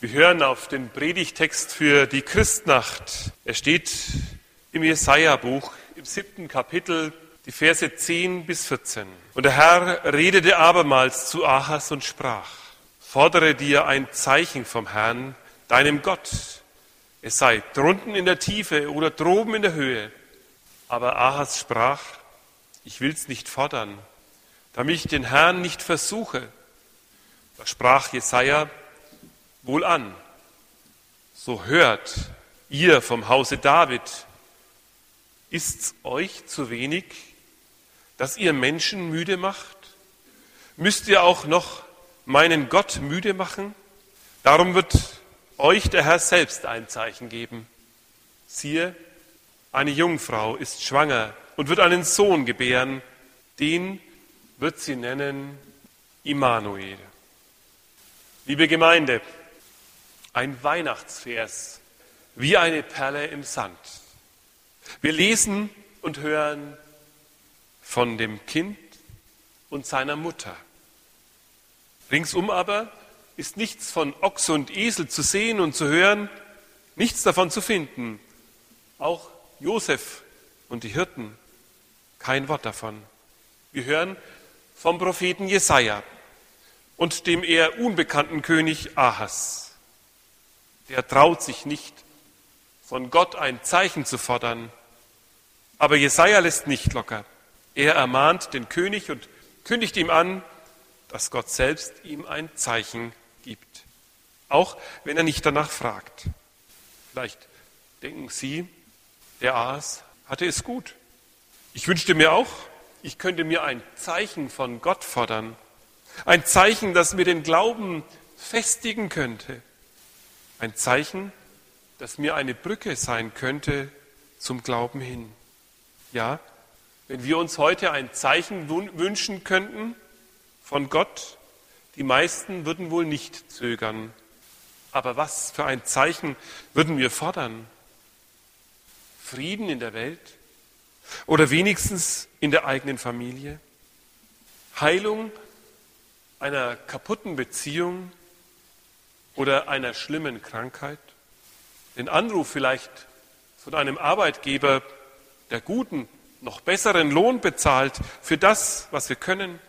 Wir hören auf den Predigtext für die Christnacht. Er steht im Jesaja-Buch im siebten Kapitel, die Verse 10 bis 14. Und der Herr redete abermals zu Ahas und sprach, fordere dir ein Zeichen vom Herrn, deinem Gott. Es sei drunten in der Tiefe oder droben in der Höhe. Aber Ahas sprach, ich will's nicht fordern, damit ich den Herrn nicht versuche. Da sprach Jesaja, wohl an. So hört ihr vom Hause David, ist's euch zu wenig, dass ihr Menschen müde macht? Müsst ihr auch noch meinen Gott müde machen? Darum wird euch der Herr selbst ein Zeichen geben. Siehe, eine Jungfrau ist schwanger und wird einen Sohn gebären, den wird sie nennen Immanuel. Liebe Gemeinde, ein Weihnachtsvers, wie eine Perle im Sand. Wir lesen und hören von dem Kind und seiner Mutter. Ringsum aber ist nichts von Ochse und Esel zu sehen und zu hören, nichts davon zu finden. Auch Josef und die Hirten, kein Wort davon. Wir hören vom Propheten Jesaja und dem eher unbekannten König Ahas der traut sich nicht, von Gott ein Zeichen zu fordern. Aber Jesaja lässt nicht locker. Er ermahnt den König und kündigt ihm an, dass Gott selbst ihm ein Zeichen gibt. Auch wenn er nicht danach fragt. Vielleicht denken Sie, der Aas hatte es gut. Ich wünschte mir auch, ich könnte mir ein Zeichen von Gott fordern. Ein Zeichen, das mir den Glauben festigen könnte. Ein Zeichen, das mir eine Brücke sein könnte zum Glauben hin. Ja, wenn wir uns heute ein Zeichen wünschen könnten von Gott, die meisten würden wohl nicht zögern. Aber was für ein Zeichen würden wir fordern? Frieden in der Welt? Oder wenigstens in der eigenen Familie? Heilung einer kaputten Beziehung? Oder einer schlimmen Krankheit, den Anruf vielleicht von einem Arbeitgeber, der guten, noch besseren Lohn bezahlt für das, was wir können.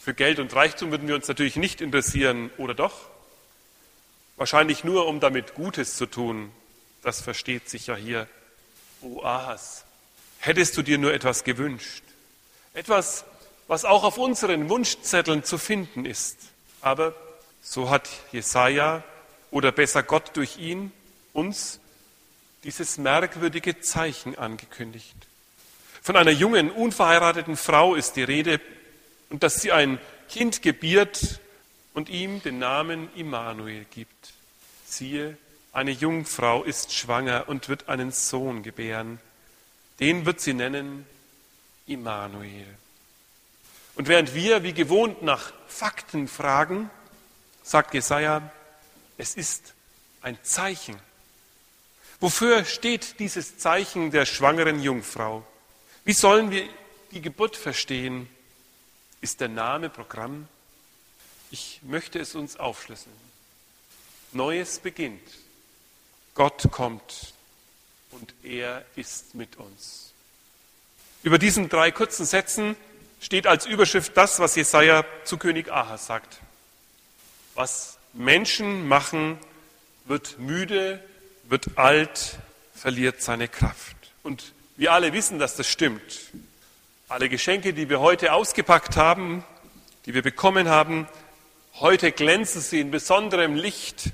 Für Geld und Reichtum würden wir uns natürlich nicht interessieren, oder doch? Wahrscheinlich nur, um damit Gutes zu tun. Das versteht sich ja hier. O Ahas, hättest du dir nur etwas gewünscht. Etwas, was auch auf unseren Wunschzetteln zu finden ist. Aber so hat Jesaja oder besser Gott durch ihn uns dieses merkwürdige Zeichen angekündigt. Von einer jungen, unverheirateten Frau ist die Rede und dass sie ein Kind gebiert und ihm den Namen Immanuel gibt. Siehe, eine Jungfrau ist schwanger und wird einen Sohn gebären. Den wird sie nennen Immanuel. Und während wir wie gewohnt nach Fakten fragen, sagt Jesaja, es ist ein Zeichen. Wofür steht dieses Zeichen der schwangeren Jungfrau? Wie sollen wir die Geburt verstehen? Ist der Name Programm? Ich möchte es uns aufschlüsseln. Neues beginnt. Gott kommt und er ist mit uns. Über diesen drei kurzen Sätzen steht als Überschrift das, was Jesaja zu König Ahas sagt. Was Menschen machen, wird müde, wird alt, verliert seine Kraft. Und wir alle wissen, dass das stimmt. Alle Geschenke, die wir heute ausgepackt haben, die wir bekommen haben, heute glänzen sie in besonderem Licht.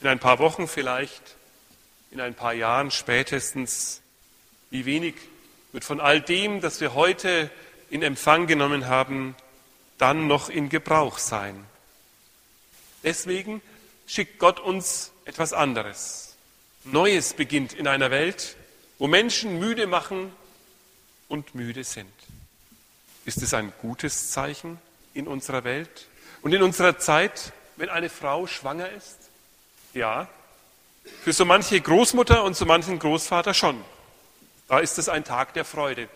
In ein paar Wochen vielleicht, in ein paar Jahren spätestens. Wie wenig wird von all dem, das wir heute in Empfang genommen haben, dann noch in Gebrauch sein. Deswegen schickt Gott uns etwas anderes. Neues beginnt in einer Welt, wo Menschen müde machen und müde sind. Ist es ein gutes Zeichen in unserer Welt und in unserer Zeit, wenn eine Frau schwanger ist? Ja, für so manche Großmutter und so manchen Großvater schon. Da ist es ein Tag der Freude.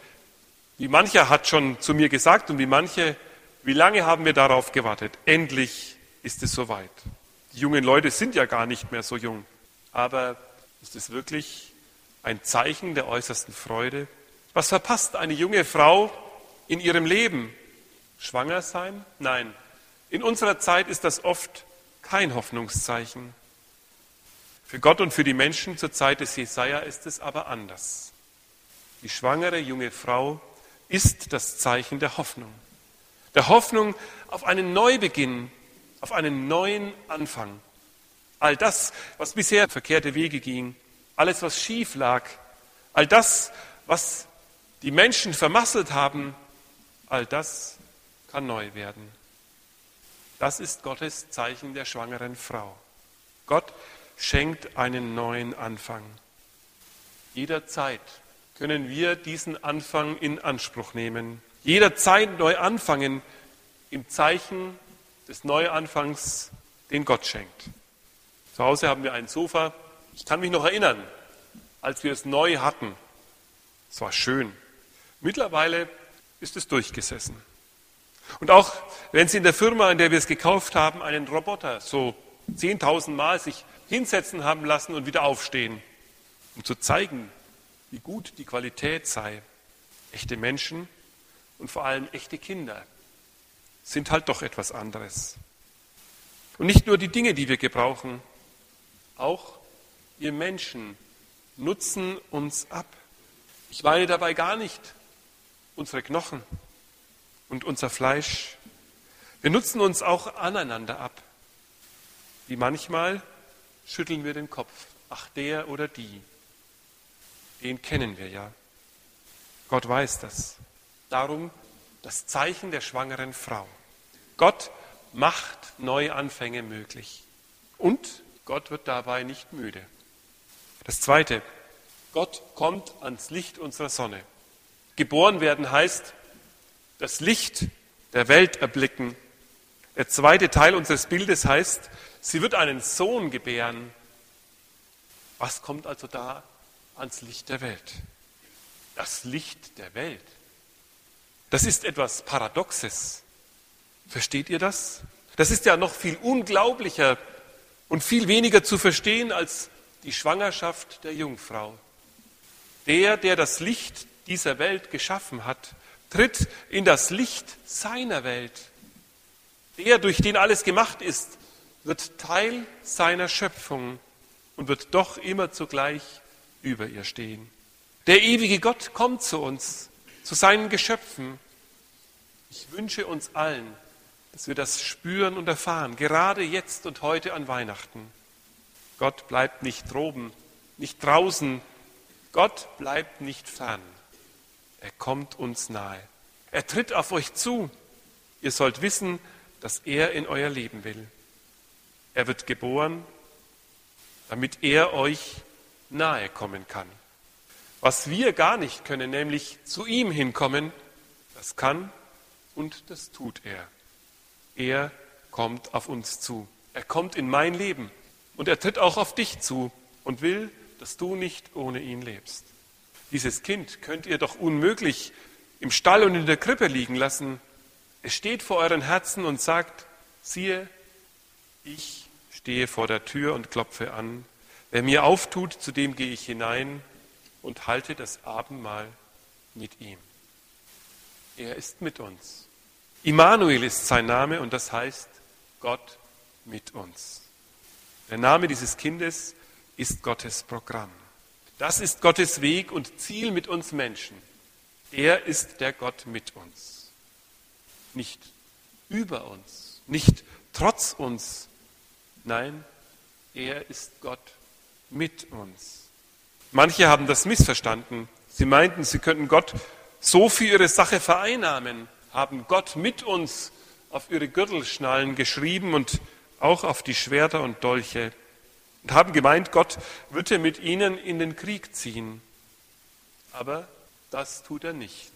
Wie mancher hat schon zu mir gesagt und wie manche, wie lange haben wir darauf gewartet? Endlich ist es soweit. Die jungen Leute sind ja gar nicht mehr so jung. Aber ist es wirklich ein Zeichen der äußersten Freude? Was verpasst eine junge Frau in ihrem Leben? Schwanger sein? Nein. In unserer Zeit ist das oft kein Hoffnungszeichen. Für Gott und für die Menschen zur Zeit des Jesaja ist es aber anders. Die schwangere junge Frau ist das Zeichen der Hoffnung. Der Hoffnung auf einen Neubeginn, auf einen neuen Anfang. All das, was bisher verkehrte Wege ging, alles, was schief lag, all das, was die Menschen vermasselt haben, all das kann neu werden. Das ist Gottes Zeichen der schwangeren Frau. Gott schenkt einen neuen Anfang. Jederzeit können wir diesen Anfang in Anspruch nehmen. Jederzeit neu anfangen im Zeichen des Neuanfangs, den Gott schenkt. Zu Hause haben wir ein Sofa. Ich kann mich noch erinnern, als wir es neu hatten. Es war schön. Mittlerweile ist es durchgesessen. Und auch wenn Sie in der Firma, in der wir es gekauft haben, einen Roboter so 10.000 Mal sich hinsetzen haben lassen und wieder aufstehen, um zu zeigen, wie gut die Qualität sei. Echte Menschen und vor allem echte Kinder sind halt doch etwas anderes. Und nicht nur die Dinge, die wir gebrauchen, auch wir Menschen nutzen uns ab. Ich meine dabei gar nicht unsere Knochen und unser Fleisch. Wir nutzen uns auch aneinander ab. Wie manchmal schütteln wir den Kopf. Ach, der oder die den kennen wir ja. Gott weiß das. Darum das Zeichen der schwangeren Frau. Gott macht neue Anfänge möglich. Und Gott wird dabei nicht müde. Das Zweite, Gott kommt ans Licht unserer Sonne. Geboren werden heißt, das Licht der Welt erblicken. Der zweite Teil unseres Bildes heißt, sie wird einen Sohn gebären. Was kommt also da ans Licht der Welt. Das Licht der Welt. Das ist etwas Paradoxes. Versteht ihr das? Das ist ja noch viel unglaublicher und viel weniger zu verstehen als die Schwangerschaft der Jungfrau. Der, der das Licht dieser Welt geschaffen hat, tritt in das Licht seiner Welt. Der, durch den alles gemacht ist, wird Teil seiner Schöpfung und wird doch immer zugleich über ihr stehen. Der ewige Gott kommt zu uns, zu seinen Geschöpfen. Ich wünsche uns allen, dass wir das spüren und erfahren, gerade jetzt und heute an Weihnachten. Gott bleibt nicht droben, nicht draußen. Gott bleibt nicht fern. Er kommt uns nahe. Er tritt auf euch zu. Ihr sollt wissen, dass er in euer Leben will. Er wird geboren, damit er euch nahe kommen kann. Was wir gar nicht können, nämlich zu ihm hinkommen, das kann und das tut er. Er kommt auf uns zu. Er kommt in mein Leben und er tritt auch auf dich zu und will, dass du nicht ohne ihn lebst. Dieses Kind könnt ihr doch unmöglich im Stall und in der Krippe liegen lassen. Es steht vor euren Herzen und sagt, siehe, ich stehe vor der Tür und klopfe an. Wer mir auftut, zu dem gehe ich hinein und halte das Abendmahl mit ihm. Er ist mit uns. Immanuel ist sein Name und das heißt Gott mit uns. Der Name dieses Kindes ist Gottes Programm. Das ist Gottes Weg und Ziel mit uns Menschen. Er ist der Gott mit uns. Nicht über uns, nicht trotz uns. Nein, er ist Gott mit uns. Manche haben das missverstanden. Sie meinten, sie könnten Gott so für ihre Sache vereinnahmen, haben Gott mit uns auf ihre Gürtelschnallen geschrieben und auch auf die Schwerter und Dolche und haben gemeint, Gott würde mit ihnen in den Krieg ziehen. Aber das tut er nicht.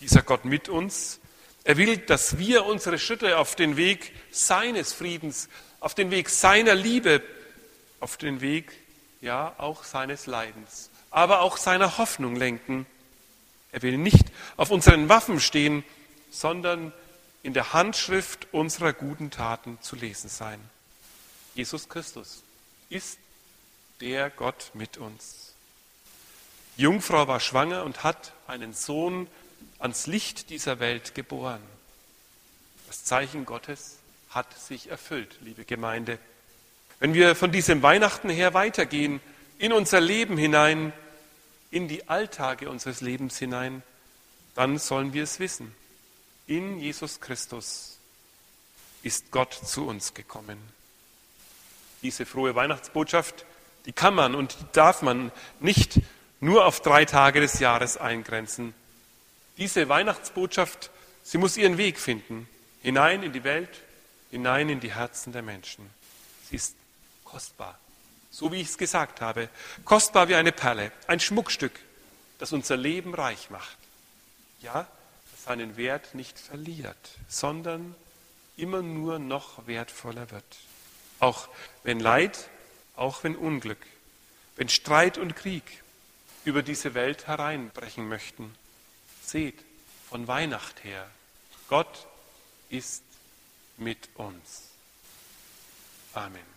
Dieser Gott mit uns, er will, dass wir unsere Schritte auf den Weg seines Friedens, auf den Weg seiner Liebe, auf den Weg ja auch seines Leidens, aber auch seiner Hoffnung lenken. Er will nicht auf unseren Waffen stehen, sondern in der Handschrift unserer guten Taten zu lesen sein. Jesus Christus ist der Gott mit uns. Die Jungfrau war schwanger und hat einen Sohn ans Licht dieser Welt geboren. Das Zeichen Gottes hat sich erfüllt, liebe Gemeinde. Wenn wir von diesem Weihnachten her weitergehen, in unser Leben hinein, in die Alltage unseres Lebens hinein, dann sollen wir es wissen. In Jesus Christus ist Gott zu uns gekommen. Diese frohe Weihnachtsbotschaft, die kann man und die darf man nicht nur auf drei Tage des Jahres eingrenzen. Diese Weihnachtsbotschaft, sie muss ihren Weg finden, hinein in die Welt, hinein in die Herzen der Menschen. Sie ist kostbar, so wie ich es gesagt habe, kostbar wie eine Perle, ein Schmuckstück, das unser Leben reich macht. Ja, seinen Wert nicht verliert, sondern immer nur noch wertvoller wird. Auch wenn Leid, auch wenn Unglück, wenn Streit und Krieg über diese Welt hereinbrechen möchten. Seht, von Weihnacht her, Gott ist mit uns. Amen.